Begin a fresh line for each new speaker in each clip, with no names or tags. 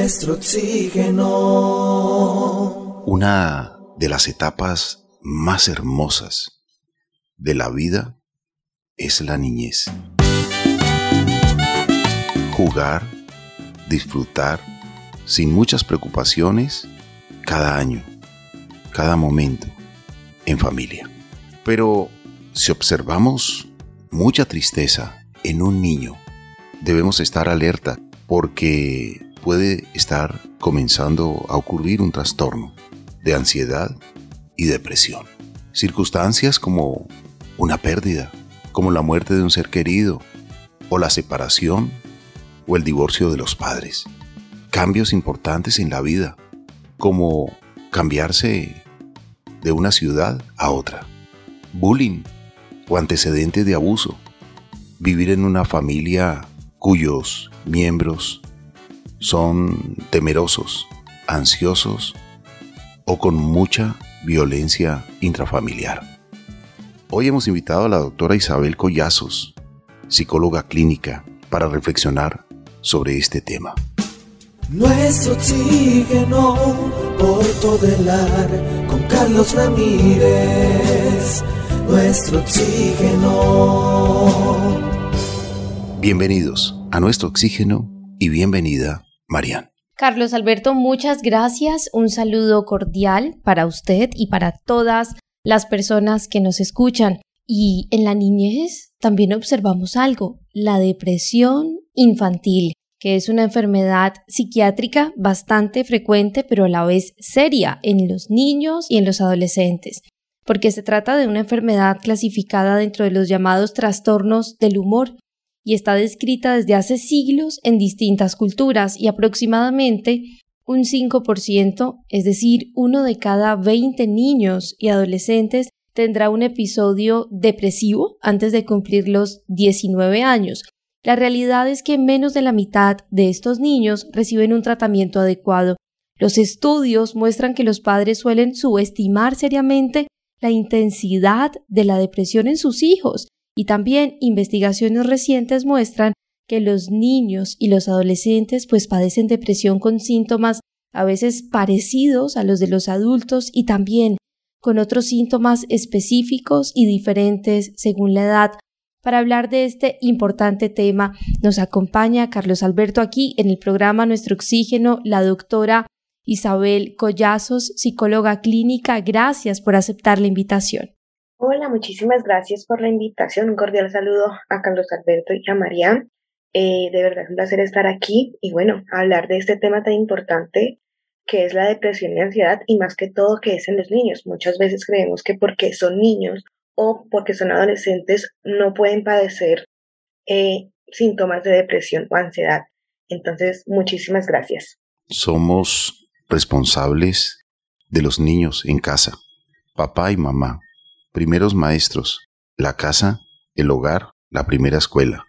nuestro oxígeno.
Una de las etapas más hermosas de la vida es la niñez. Jugar, disfrutar, sin muchas preocupaciones, cada año, cada momento, en familia. Pero si observamos mucha tristeza en un niño, debemos estar alerta porque puede estar comenzando a ocurrir un trastorno de ansiedad y depresión. Circunstancias como una pérdida, como la muerte de un ser querido, o la separación, o el divorcio de los padres. Cambios importantes en la vida, como cambiarse de una ciudad a otra. Bullying o antecedentes de abuso. Vivir en una familia cuyos miembros son temerosos, ansiosos o con mucha violencia intrafamiliar. Hoy hemos invitado a la doctora Isabel Collazos, psicóloga clínica, para reflexionar sobre este tema.
Nuestro oxígeno por todo el ar con Carlos Ramírez. Nuestro oxígeno.
Bienvenidos a nuestro oxígeno y bienvenida, Marian.
Carlos Alberto, muchas gracias. Un saludo cordial para usted y para todas las personas que nos escuchan. Y en la niñez también observamos algo, la depresión infantil, que es una enfermedad psiquiátrica bastante frecuente pero a la vez seria en los niños y en los adolescentes, porque se trata de una enfermedad clasificada dentro de los llamados trastornos del humor y está descrita desde hace siglos en distintas culturas y aproximadamente un 5%, es decir, uno de cada 20 niños y adolescentes tendrá un episodio depresivo antes de cumplir los 19 años. La realidad es que menos de la mitad de estos niños reciben un tratamiento adecuado. Los estudios muestran que los padres suelen subestimar seriamente la intensidad de la depresión en sus hijos y también investigaciones recientes muestran que los niños y los adolescentes pues padecen depresión con síntomas a veces parecidos a los de los adultos y también con otros síntomas específicos y diferentes según la edad. Para hablar de este importante tema nos acompaña Carlos Alberto aquí en el programa Nuestro Oxígeno, la doctora Isabel Collazos, psicóloga clínica. Gracias por aceptar la invitación.
Hola, muchísimas gracias por la invitación. Un cordial saludo a Carlos Alberto y a María. Eh, de verdad es un placer estar aquí y bueno, hablar de este tema tan importante que es la depresión y ansiedad y más que todo que es en los niños. Muchas veces creemos que porque son niños o porque son adolescentes no pueden padecer eh, síntomas de depresión o ansiedad. Entonces, muchísimas gracias.
Somos responsables de los niños en casa, papá y mamá primeros maestros, la casa, el hogar, la primera escuela.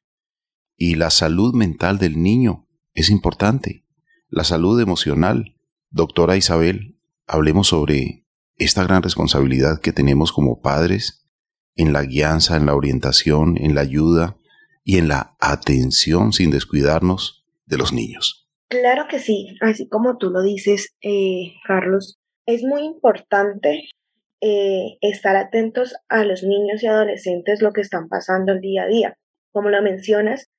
Y la salud mental del niño es importante. La salud emocional. Doctora Isabel, hablemos sobre esta gran responsabilidad que tenemos como padres en la guianza, en la orientación, en la ayuda y en la atención sin descuidarnos de los niños.
Claro que sí, así como tú lo dices, eh, Carlos, es muy importante eh, estar atentos a los niños y adolescentes lo que están pasando el día a día. Como lo mencionas,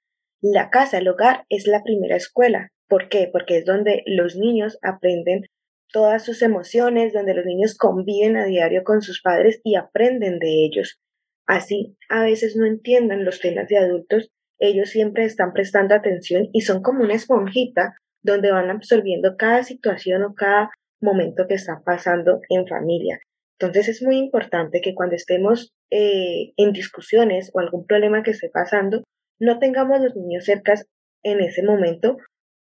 la casa, el hogar es la primera escuela. ¿Por qué? Porque es donde los niños aprenden todas sus emociones, donde los niños conviven a diario con sus padres y aprenden de ellos. Así, a veces no entiendan los temas de adultos, ellos siempre están prestando atención y son como una esponjita donde van absorbiendo cada situación o cada momento que está pasando en familia. Entonces es muy importante que cuando estemos eh, en discusiones o algún problema que esté pasando, no tengamos los niños cerca en ese momento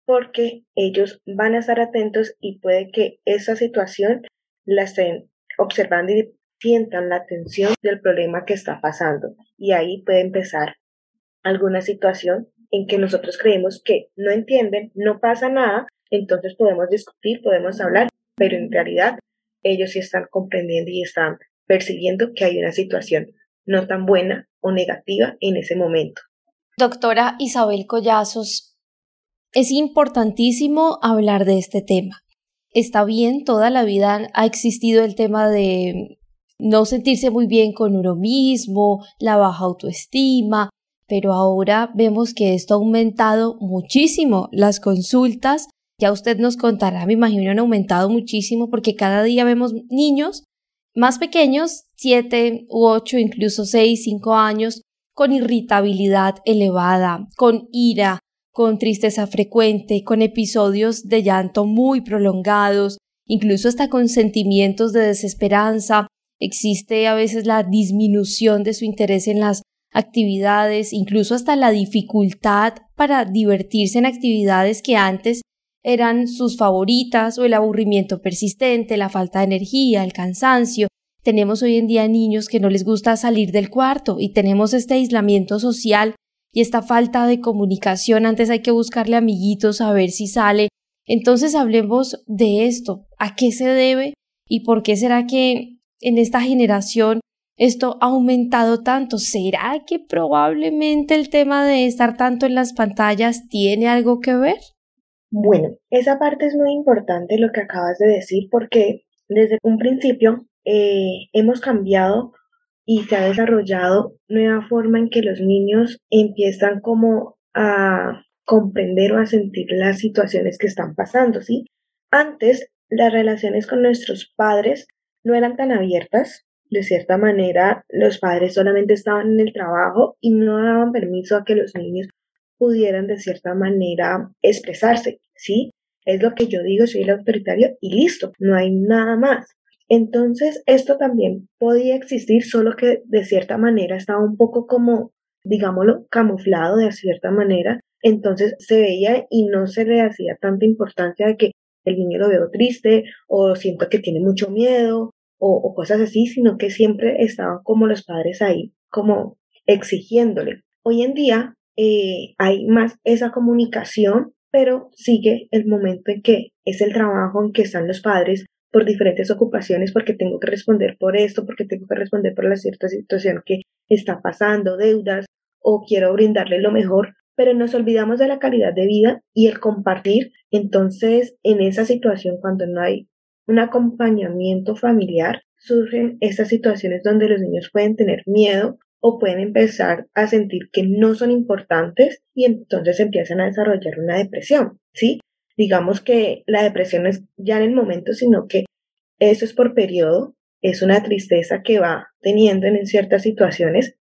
porque ellos van a estar atentos y puede que esa situación la estén observando y sientan la atención del problema que está pasando. Y ahí puede empezar alguna situación en que nosotros creemos que no entienden, no pasa nada, entonces podemos discutir, podemos hablar, pero en realidad ellos sí están comprendiendo y están percibiendo que hay una situación no tan buena o negativa en ese momento.
Doctora Isabel Collazos, Es importantísimo hablar de este tema. Está bien, toda la vida ha existido el tema de no sentirse muy bien con uno mismo, la baja autoestima, pero ahora vemos que esto ha aumentado muchísimo. Las consultas, ya usted nos contará, me imagino, han aumentado muchísimo porque cada día vemos niños más pequeños, siete u ocho, incluso seis, cinco años, con irritabilidad elevada, con ira, con tristeza frecuente, con episodios de llanto muy prolongados, incluso hasta con sentimientos de desesperanza, existe a veces la disminución de su interés en las actividades, incluso hasta la dificultad para divertirse en actividades que antes eran sus favoritas o el aburrimiento persistente, la falta de energía, el cansancio. Tenemos hoy en día niños que no les gusta salir del cuarto y tenemos este aislamiento social y esta falta de comunicación. Antes hay que buscarle amiguitos a ver si sale. Entonces hablemos de esto. ¿A qué se debe y por qué será que en esta generación esto ha aumentado tanto? ¿Será que probablemente el tema de estar tanto en las pantallas tiene algo que ver?
Bueno, esa parte es muy importante lo que acabas de decir porque desde un principio eh, hemos cambiado y se ha desarrollado nueva forma en que los niños empiezan como a comprender o a sentir las situaciones que están pasando, ¿sí? Antes las relaciones con nuestros padres no eran tan abiertas. De cierta manera, los padres solamente estaban en el trabajo y no daban permiso a que los niños pudieran de cierta manera expresarse, ¿sí? Es lo que yo digo, soy el autoritario y listo, no hay nada más. Entonces, esto también podía existir, solo que de cierta manera estaba un poco como, digámoslo, camuflado de cierta manera. Entonces se veía y no se le hacía tanta importancia de que el niño lo veo triste o siento que tiene mucho miedo o, cosas así, sino que siempre estaban como los padres ahí, como exigiéndole. Hoy en día eh, hay más esa comunicación, pero sigue el momento en que es el trabajo en que están los padres por diferentes ocupaciones, porque tengo que responder por esto, porque tengo que responder por la cierta situación que está pasando, deudas, o quiero brindarle lo mejor, pero nos olvidamos de la calidad de vida y el compartir. Entonces, en esa situación, cuando no hay un acompañamiento familiar, surgen estas situaciones donde los niños pueden tener miedo o pueden empezar a sentir que no son importantes y entonces empiezan a desarrollar una depresión, ¿sí? Digamos que la depresión es ya en el momento, sino que eso es por periodo, es una tristeza que va teniendo en ciertas situaciones.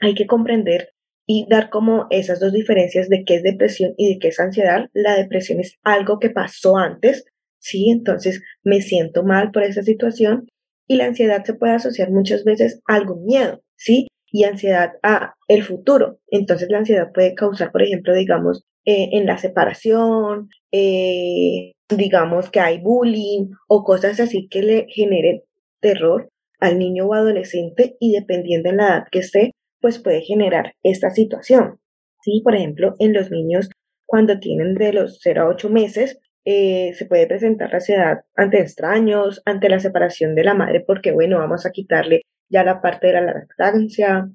Hay que comprender y dar como esas dos diferencias de qué es depresión y de qué es ansiedad. La depresión es algo que pasó antes, ¿sí? Entonces me siento mal por esa situación y la ansiedad se puede asociar muchas veces a algún miedo, ¿sí? Y ansiedad a el futuro. Entonces la ansiedad puede causar, por ejemplo, digamos, eh, en la separación, eh, digamos que hay bullying o cosas así que le generen terror al niño o adolescente y dependiendo en la edad que esté, pues puede generar esta situación. Sí, por ejemplo, en los niños cuando tienen de los 0 a 8 meses, eh, se puede presentar la ansiedad ante extraños, ante la separación de la madre, porque bueno, vamos a quitarle ya la parte de la lactancia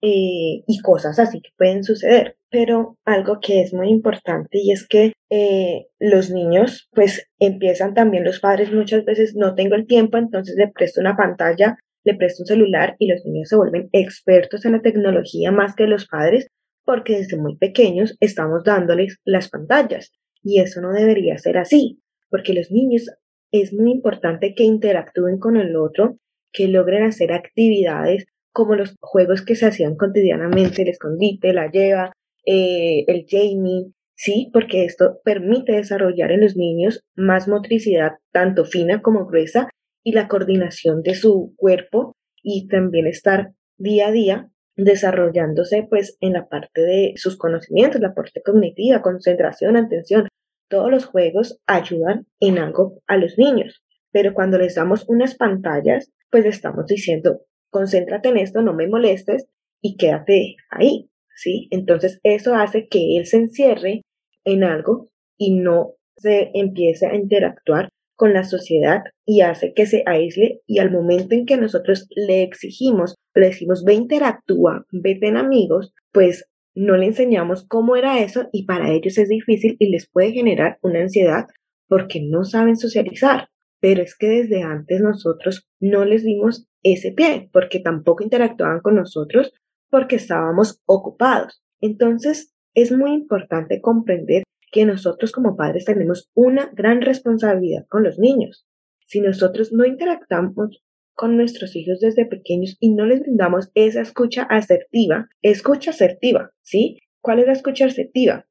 eh, y cosas así que pueden suceder. Pero algo que es muy importante y es que eh, los niños, pues empiezan también los padres muchas veces, no tengo el tiempo, entonces le presto una pantalla le presta un celular y los niños se vuelven expertos en la tecnología más que los padres porque desde muy pequeños estamos dándoles las pantallas y eso no debería ser así porque los niños es muy importante que interactúen con el otro, que logren hacer actividades como los juegos que se hacían cotidianamente, el escondite, la lleva, eh, el Jamie, sí, porque esto permite desarrollar en los niños más motricidad, tanto fina como gruesa, y la coordinación de su cuerpo y también estar día a día desarrollándose pues en la parte de sus conocimientos, la parte cognitiva, concentración, atención. Todos los juegos ayudan en algo a los niños, pero cuando les damos unas pantallas, pues estamos diciendo, concéntrate en esto, no me molestes y quédate ahí, ¿sí? Entonces eso hace que él se encierre en algo y no se empiece a interactuar con la sociedad y hace que se aísle y al momento en que nosotros le exigimos, le decimos, ve interactúa, vete en amigos, pues no le enseñamos cómo era eso y para ellos es difícil y les puede generar una ansiedad porque no saben socializar. Pero es que desde antes nosotros no les dimos ese pie porque tampoco interactuaban con nosotros porque estábamos ocupados. Entonces es muy importante comprender que nosotros como padres tenemos una gran responsabilidad con los niños. Si nosotros no interactuamos con nuestros hijos desde pequeños y no les brindamos esa escucha asertiva, escucha asertiva, ¿sí? ¿Cuál es la escucha asertiva?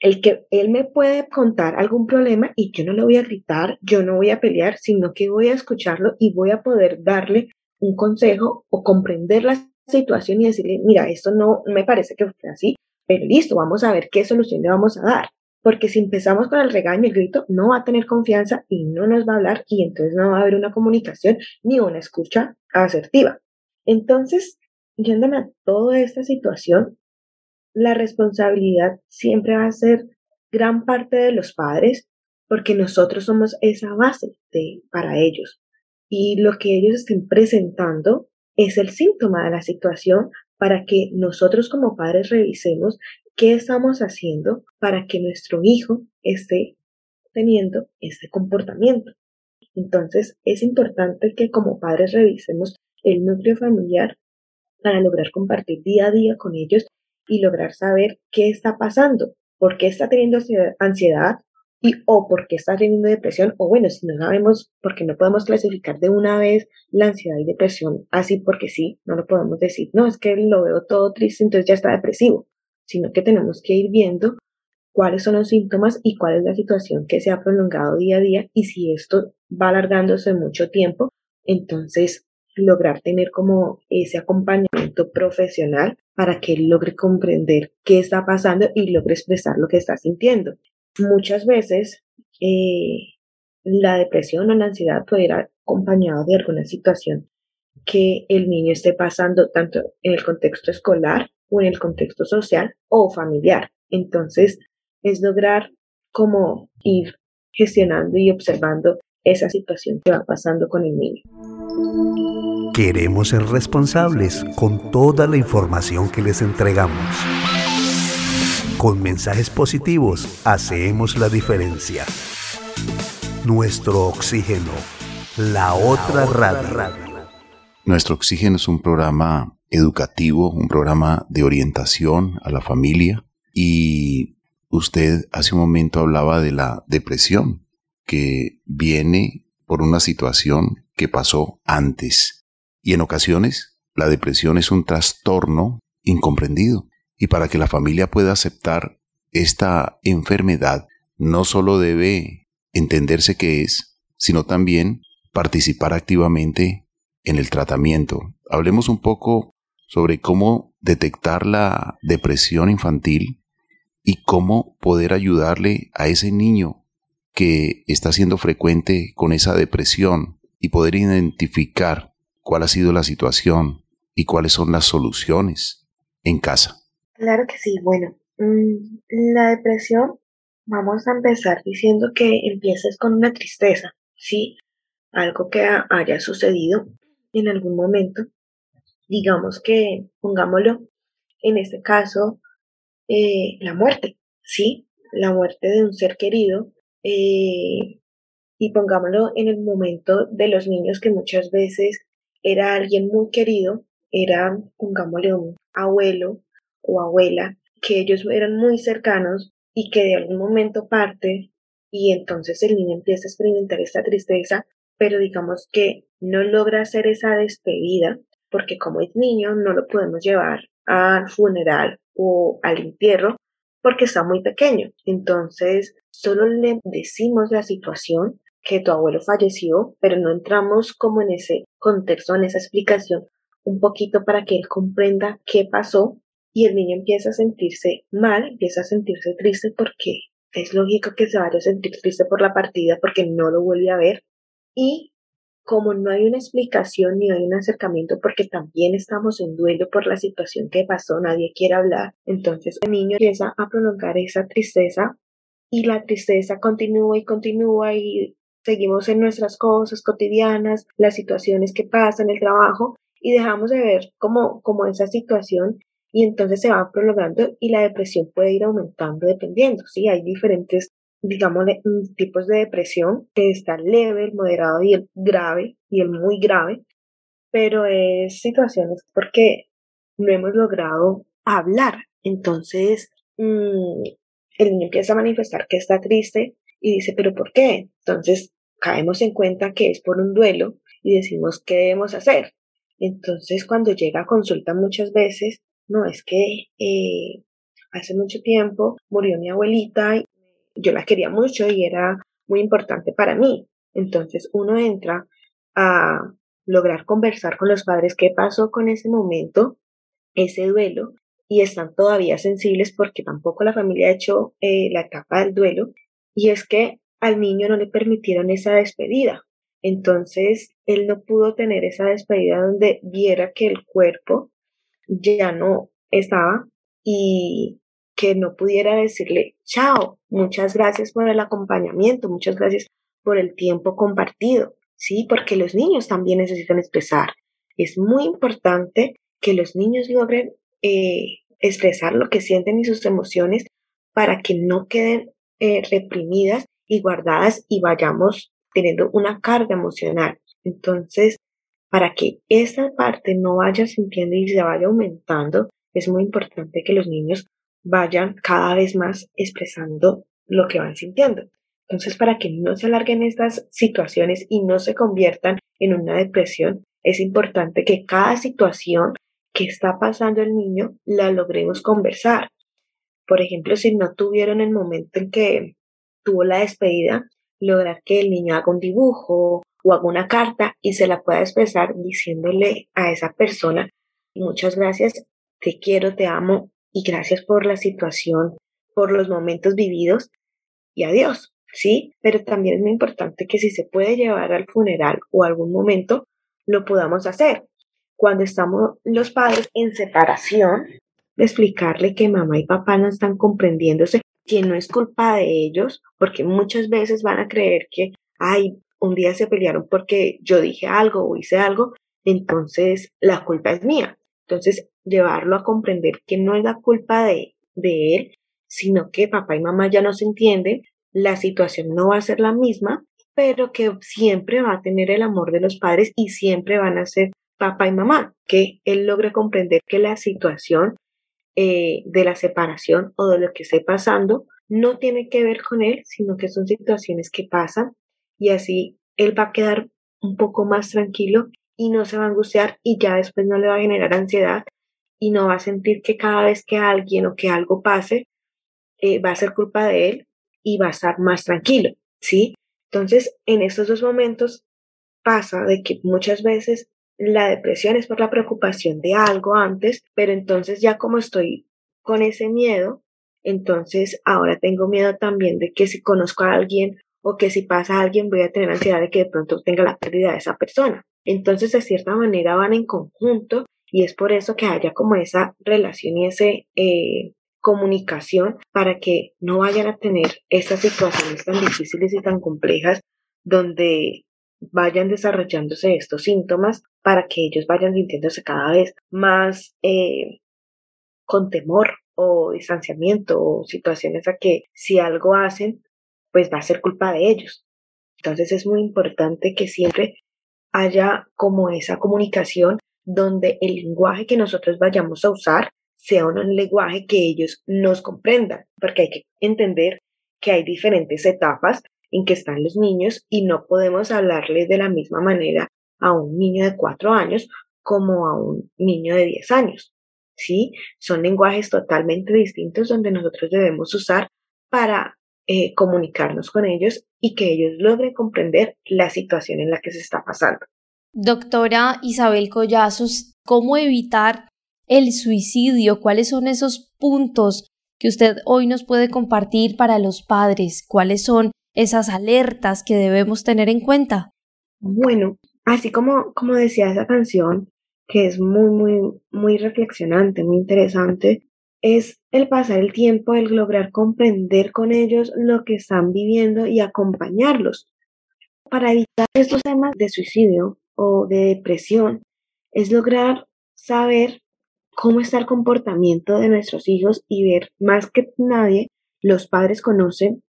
El que él me puede contar algún problema y yo no le voy a gritar, yo no voy a pelear, sino que voy a escucharlo y voy a poder darle un consejo o comprender la situación y decirle, mira, esto no me parece que fue así, pero listo, vamos a ver qué solución le vamos a dar porque si empezamos con el regaño y el grito, no va a tener confianza y no nos va a hablar y entonces no va a haber una comunicación ni una escucha asertiva. Entonces, yéndome a toda esta situación, la responsabilidad siempre va a ser gran parte de los padres porque nosotros somos esa base de, para ellos. Y lo que ellos estén presentando es el síntoma de la situación para que nosotros como padres revisemos ¿Qué estamos haciendo para que nuestro hijo esté teniendo este comportamiento? Entonces, es importante que como padres revisemos el núcleo familiar para lograr compartir día a día con ellos y lograr saber qué está pasando, por qué está teniendo ansiedad y o por qué está teniendo depresión o bueno, si no sabemos, porque no podemos clasificar de una vez la ansiedad y depresión así porque sí, no lo podemos decir, no, es que lo veo todo triste, entonces ya está depresivo sino que tenemos que ir viendo cuáles son los síntomas y cuál es la situación que se ha prolongado día a día y si esto va alargándose mucho tiempo, entonces lograr tener como ese acompañamiento profesional para que él logre comprender qué está pasando y logre expresar lo que está sintiendo. Muchas veces eh, la depresión o la ansiedad puede ir acompañado de alguna situación que el niño esté pasando tanto en el contexto escolar o en el contexto social o familiar. Entonces, es lograr como ir gestionando y observando esa situación que va pasando con el niño.
Queremos ser responsables con toda la información que les entregamos. Con mensajes positivos hacemos la diferencia. Nuestro oxígeno, la otra radio.
Nuestro oxígeno es un programa educativo, un programa de orientación a la familia. Y usted hace un momento hablaba de la depresión que viene por una situación que pasó antes. Y en ocasiones la depresión es un trastorno incomprendido. Y para que la familia pueda aceptar esta enfermedad, no solo debe entenderse qué es, sino también participar activamente en el tratamiento. Hablemos un poco sobre cómo detectar la depresión infantil y cómo poder ayudarle a ese niño que está siendo frecuente con esa depresión y poder identificar cuál ha sido la situación y cuáles son las soluciones en casa.
Claro que sí, bueno, mm, la depresión, vamos a empezar diciendo que empieces con una tristeza, ¿sí? Algo que haya sucedido en algún momento digamos que, pongámoslo, en este caso, eh, la muerte, ¿sí? La muerte de un ser querido. Eh, y pongámoslo en el momento de los niños que muchas veces era alguien muy querido, era, pongámosle, un abuelo o abuela, que ellos eran muy cercanos y que de algún momento parte y entonces el niño empieza a experimentar esta tristeza, pero digamos que no logra hacer esa despedida porque como es niño no lo podemos llevar al funeral o al entierro porque está muy pequeño. Entonces, solo le decimos la situación que tu abuelo falleció, pero no entramos como en ese contexto, en esa explicación un poquito para que él comprenda qué pasó y el niño empieza a sentirse mal, empieza a sentirse triste porque es lógico que se vaya a sentir triste por la partida porque no lo vuelve a ver. Y como no hay una explicación ni hay un acercamiento porque también estamos en duelo por la situación que pasó, nadie quiere hablar, entonces el niño empieza a prolongar esa tristeza y la tristeza continúa y continúa y seguimos en nuestras cosas cotidianas, las situaciones que pasan, el trabajo y dejamos de ver como, como esa situación y entonces se va prolongando y la depresión puede ir aumentando dependiendo, ¿sí? Hay diferentes, digamos, mm, tipos de depresión, que está leve, el moderado y el grave, y el muy grave, pero es situaciones porque no hemos logrado hablar. Entonces, mm, el niño empieza a manifestar que está triste y dice, pero ¿por qué? Entonces, caemos en cuenta que es por un duelo y decimos, ¿qué debemos hacer? Entonces, cuando llega a consulta muchas veces, no, es que eh, hace mucho tiempo murió mi abuelita, y yo la quería mucho y era muy importante para mí. Entonces uno entra a lograr conversar con los padres qué pasó con ese momento, ese duelo, y están todavía sensibles porque tampoco la familia ha hecho eh, la etapa del duelo, y es que al niño no le permitieron esa despedida. Entonces, él no pudo tener esa despedida donde viera que el cuerpo ya no estaba y que no pudiera decirle, chao, muchas gracias por el acompañamiento, muchas gracias por el tiempo compartido, ¿sí? Porque los niños también necesitan expresar. Es muy importante que los niños logren eh, expresar lo que sienten y sus emociones para que no queden eh, reprimidas y guardadas y vayamos teniendo una carga emocional. Entonces, para que esa parte no vaya sintiendo y se vaya aumentando, es muy importante que los niños vayan cada vez más expresando lo que van sintiendo. Entonces, para que no se alarguen estas situaciones y no se conviertan en una depresión, es importante que cada situación que está pasando el niño la logremos conversar. Por ejemplo, si no tuvieron el momento en que tuvo la despedida, lograr que el niño haga un dibujo o haga una carta y se la pueda expresar diciéndole a esa persona, muchas gracias, te quiero, te amo y gracias por la situación, por los momentos vividos y adiós, ¿sí? Pero también es muy importante que si se puede llevar al funeral o algún momento, lo podamos hacer. Cuando estamos los padres en separación, explicarle que mamá y papá no están comprendiéndose, que no es culpa de ellos, porque muchas veces van a creer que, ay, un día se pelearon porque yo dije algo o hice algo, entonces la culpa es mía. Entonces, llevarlo a comprender que no es la culpa de, de él, sino que papá y mamá ya no se entienden, la situación no va a ser la misma, pero que siempre va a tener el amor de los padres y siempre van a ser papá y mamá, que él logre comprender que la situación eh, de la separación o de lo que esté pasando no tiene que ver con él, sino que son situaciones que pasan y así él va a quedar un poco más tranquilo y no se va a angustiar y ya después no le va a generar ansiedad y no va a sentir que cada vez que alguien o que algo pase eh, va a ser culpa de él y va a estar más tranquilo, ¿sí? Entonces, en estos dos momentos pasa de que muchas veces la depresión es por la preocupación de algo antes, pero entonces ya como estoy con ese miedo, entonces ahora tengo miedo también de que si conozco a alguien o que si pasa a alguien voy a tener ansiedad de que de pronto tenga la pérdida de esa persona. Entonces, de cierta manera, van en conjunto y es por eso que haya como esa relación y esa eh, comunicación para que no vayan a tener estas situaciones tan difíciles y tan complejas donde vayan desarrollándose estos síntomas para que ellos vayan sintiéndose cada vez más eh, con temor o distanciamiento o situaciones a que si algo hacen, pues va a ser culpa de ellos. Entonces es muy importante que siempre haya como esa comunicación donde el lenguaje que nosotros vayamos a usar sea un lenguaje que ellos nos comprendan, porque hay que entender que hay diferentes etapas en que están los niños y no podemos hablarles de la misma manera a un niño de cuatro años como a un niño de diez años. ¿Sí? Son lenguajes totalmente distintos donde nosotros debemos usar para eh, comunicarnos con ellos y que ellos logren comprender la situación en la que se está pasando.
Doctora Isabel Collazos, ¿cómo evitar el suicidio? ¿Cuáles son esos puntos que usted hoy nos puede compartir para los padres? ¿Cuáles son esas alertas que debemos tener en cuenta?
Bueno, así como, como decía esa canción, que es muy, muy, muy reflexionante, muy interesante, es el pasar el tiempo, el lograr comprender con ellos lo que están viviendo y acompañarlos. Para evitar estos temas de suicidio o de depresión, es lograr saber cómo está el comportamiento de nuestros hijos y ver más que nadie, los padres conocen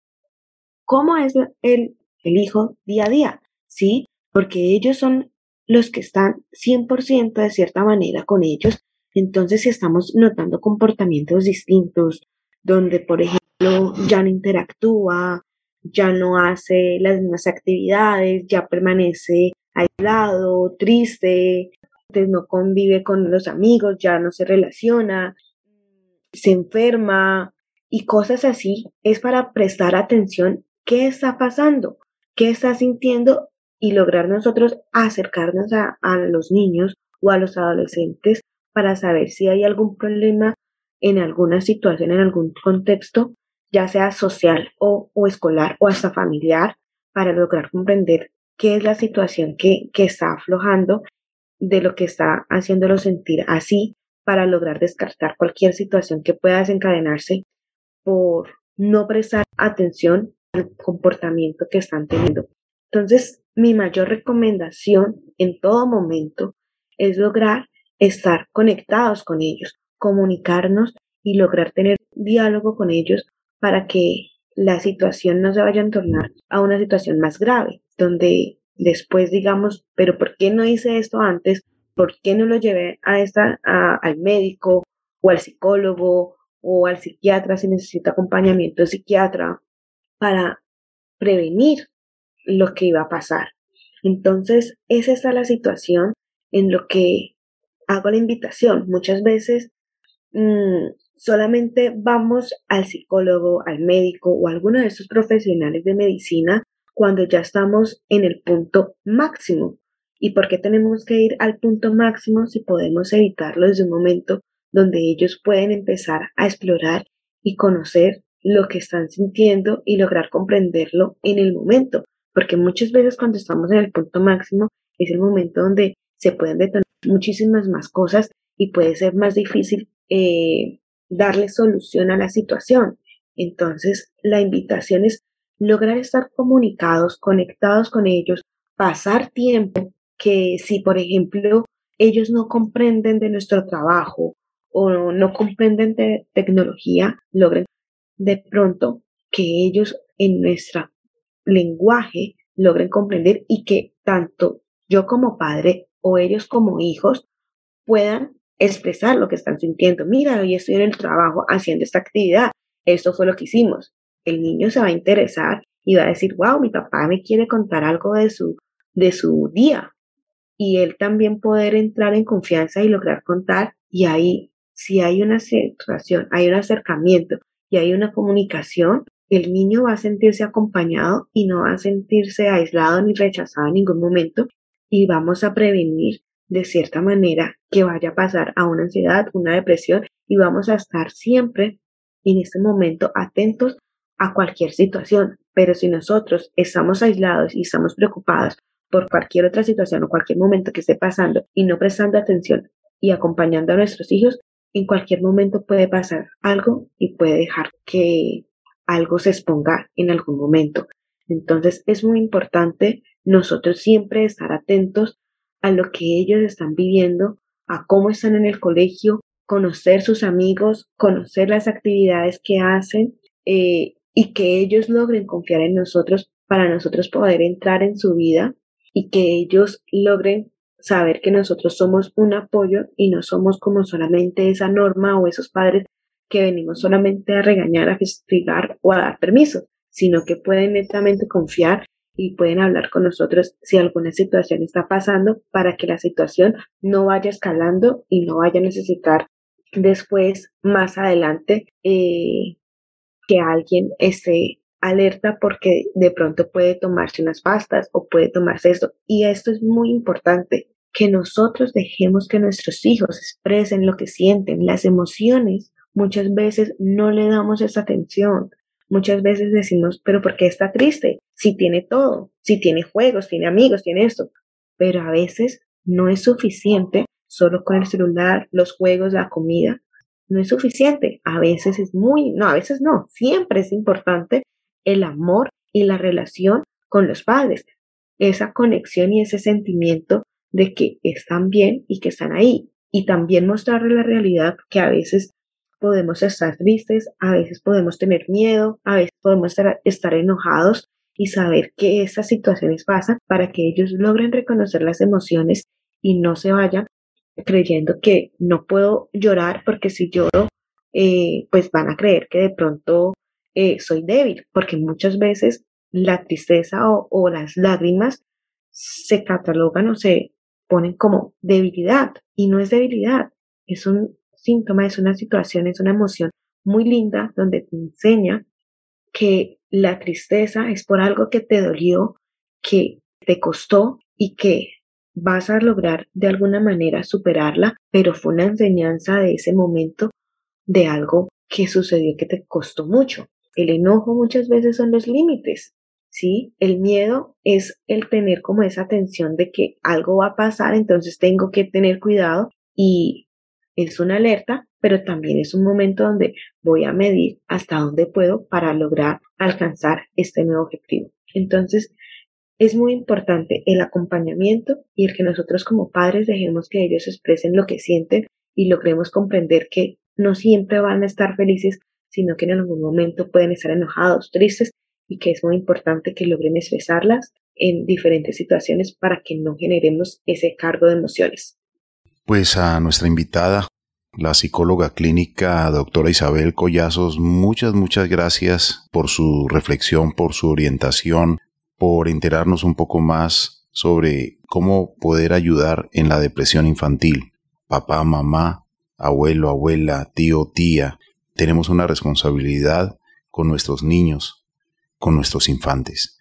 cómo es el, el hijo día a día, ¿sí? Porque ellos son los que están 100% de cierta manera con ellos. Entonces, si estamos notando comportamientos distintos, donde, por ejemplo, ya no interactúa, ya no hace las mismas actividades, ya permanece aislado, triste, no convive con los amigos, ya no se relaciona, se enferma y cosas así, es para prestar atención qué está pasando, qué está sintiendo y lograr nosotros acercarnos a, a los niños o a los adolescentes para saber si hay algún problema en alguna situación, en algún contexto, ya sea social o, o escolar o hasta familiar, para lograr comprender qué es la situación que, que está aflojando de lo que está haciéndolo sentir así para lograr descartar cualquier situación que pueda desencadenarse por no prestar atención al comportamiento que están teniendo. Entonces, mi mayor recomendación en todo momento es lograr estar conectados con ellos, comunicarnos y lograr tener diálogo con ellos para que la situación no se vaya a tornar a una situación más grave, donde después digamos, pero ¿por qué no hice esto antes? ¿Por qué no lo llevé a esta, al médico o al psicólogo o al psiquiatra si necesita acompañamiento psiquiatra para prevenir lo que iba a pasar? Entonces, esa está la situación en lo que hago la invitación. Muchas veces mmm, solamente vamos al psicólogo, al médico o a alguno de esos profesionales de medicina cuando ya estamos en el punto máximo. ¿Y por qué tenemos que ir al punto máximo si podemos evitarlo desde un momento donde ellos pueden empezar a explorar y conocer lo que están sintiendo y lograr comprenderlo en el momento? Porque muchas veces cuando estamos en el punto máximo es el momento donde se pueden detonar muchísimas más cosas y puede ser más difícil eh, darle solución a la situación. Entonces, la invitación es lograr estar comunicados, conectados con ellos, pasar tiempo que si, por ejemplo, ellos no comprenden de nuestro trabajo o no comprenden de tecnología, logren de pronto que ellos en nuestro lenguaje logren comprender y que tanto yo como padre o ellos como hijos puedan expresar lo que están sintiendo. Mira, hoy estoy en el trabajo haciendo esta actividad. Esto fue lo que hicimos el niño se va a interesar y va a decir, wow, mi papá me quiere contar algo de su, de su día. Y él también poder entrar en confianza y lograr contar. Y ahí, si hay una situación, hay un acercamiento y hay una comunicación, el niño va a sentirse acompañado y no va a sentirse aislado ni rechazado en ningún momento. Y vamos a prevenir de cierta manera que vaya a pasar a una ansiedad, una depresión y vamos a estar siempre en este momento atentos a cualquier situación, pero si nosotros estamos aislados y estamos preocupados por cualquier otra situación o cualquier momento que esté pasando y no prestando atención y acompañando a nuestros hijos, en cualquier momento puede pasar algo y puede dejar que algo se exponga en algún momento. Entonces es muy importante nosotros siempre estar atentos a lo que ellos están viviendo, a cómo están en el colegio, conocer sus amigos, conocer las actividades que hacen eh, y que ellos logren confiar en nosotros para nosotros poder entrar en su vida y que ellos logren saber que nosotros somos un apoyo y no somos como solamente esa norma o esos padres que venimos solamente a regañar, a castigar o a dar permiso, sino que pueden netamente confiar y pueden hablar con nosotros si alguna situación está pasando para que la situación no vaya escalando y no vaya a necesitar después, más adelante, eh, que alguien esté alerta porque de pronto puede tomarse unas pastas o puede tomarse esto. Y esto es muy importante, que nosotros dejemos que nuestros hijos expresen lo que sienten, las emociones. Muchas veces no le damos esa atención. Muchas veces decimos, pero ¿por qué está triste? Si tiene todo, si tiene juegos, tiene amigos, tiene esto. Pero a veces no es suficiente solo con el celular, los juegos, la comida no es suficiente. A veces es muy, no, a veces no, siempre es importante el amor y la relación con los padres, esa conexión y ese sentimiento de que están bien y que están ahí. y también mostrarle la realidad que a veces podemos estar tristes, a veces podemos tener miedo, a veces podemos estar, enojados y saber que esas situaciones pasan para que ellos logren reconocer las emociones y no se vayan creyendo que no puedo llorar porque si lloro, eh, pues van a creer que de pronto eh, soy débil, porque muchas veces la tristeza o, las lágrimas se catalogan o se ponen como debilidad y no es debilidad, es un síntoma, es una situación, es una emoción muy linda donde te enseña que la tristeza es por algo que te dolió, que te costó y que vas a lograr de alguna manera superarla, pero fue una enseñanza de ese momento de algo que sucedió que te costó mucho. El enojo muchas veces son los límites, ¿sí? El miedo es el tener como esa tensión de que algo va a pasar, entonces tengo que tener cuidado y es una alerta, pero también es un momento donde voy a medir hasta dónde puedo para lograr alcanzar este nuevo objetivo. Entonces, es muy importante el acompañamiento y el que nosotros como padres dejemos que ellos expresen lo que sienten y logremos comprender que no siempre van a estar felices sino que en algún momento pueden estar enojados, tristes y que es muy importante que logren expresarlas en diferentes situaciones para que no generemos ese cargo de emociones.
Pues a nuestra invitada, la psicóloga clínica doctora Isabel Collazos, muchas, muchas gracias por su reflexión, por su orientación, por enterarnos un poco más sobre cómo poder ayudar en la depresión infantil. Papá, mamá, abuelo, abuela, tío, tía, tenemos una responsabilidad con nuestros niños, con nuestros infantes.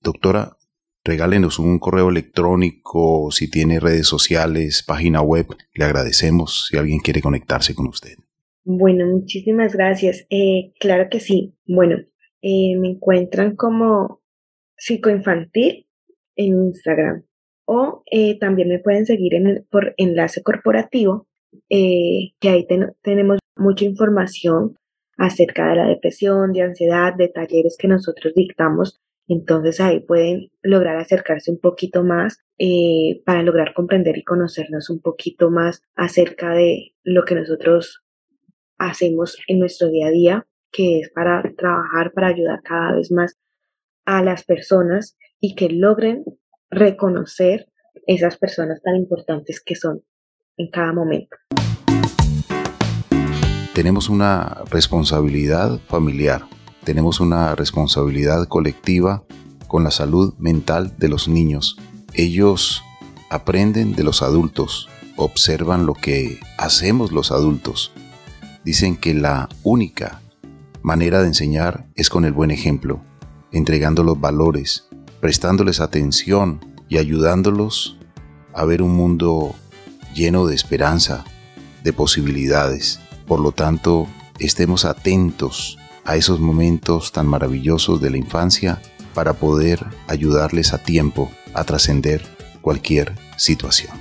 Doctora, regálenos un correo electrónico, si tiene redes sociales, página web, le agradecemos si alguien quiere conectarse con usted.
Bueno, muchísimas gracias. Eh, claro que sí. Bueno, eh, me encuentran como psicoinfantil en Instagram o eh, también me pueden seguir en por enlace corporativo, que ahí tenemos mucha información acerca de la depresión, de ansiedad, de talleres que nosotros dictamos. Entonces ahí pueden lograr acercarse un poquito más eh, para lograr comprender y conocernos un poquito más acerca de lo que nosotros hacemos en nuestro día a día, que es para trabajar, para ayudar cada vez más a las personas y que logren reconocer esas personas tan importantes que son en cada momento
tenemos una responsabilidad familiar, tenemos una responsabilidad colectiva con la salud mental de los niños. Ellos aprenden de los adultos, observan lo que hacemos los adultos. Dicen que la única manera de enseñar es con el buen ejemplo, entregando los valores, prestándoles atención y ayudándolos a ver un mundo lleno de esperanza, de posibilidades. Por lo tanto, estemos atentos a esos momentos tan maravillosos de la infancia para poder ayudarles a tiempo a trascender cualquier situación.